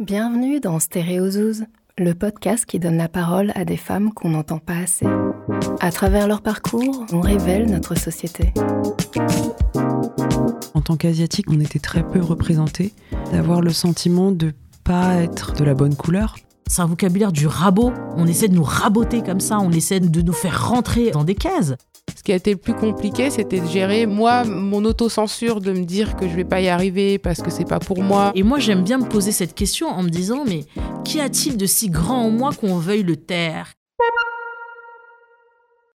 Bienvenue dans Stéréozouz, le podcast qui donne la parole à des femmes qu'on n'entend pas assez. À travers leur parcours, on révèle notre société. En tant qu'asiatique, on était très peu représentés, d'avoir le sentiment de pas être de la bonne couleur. C'est un vocabulaire du rabot. On essaie de nous raboter comme ça, on essaie de nous faire rentrer dans des cases. Ce qui a été le plus compliqué, c'était de gérer, moi, mon autocensure, de me dire que je vais pas y arriver parce que c'est pas pour moi. Et moi, j'aime bien me poser cette question en me disant, mais qu'y a-t-il de si grand en moi qu'on veuille le taire?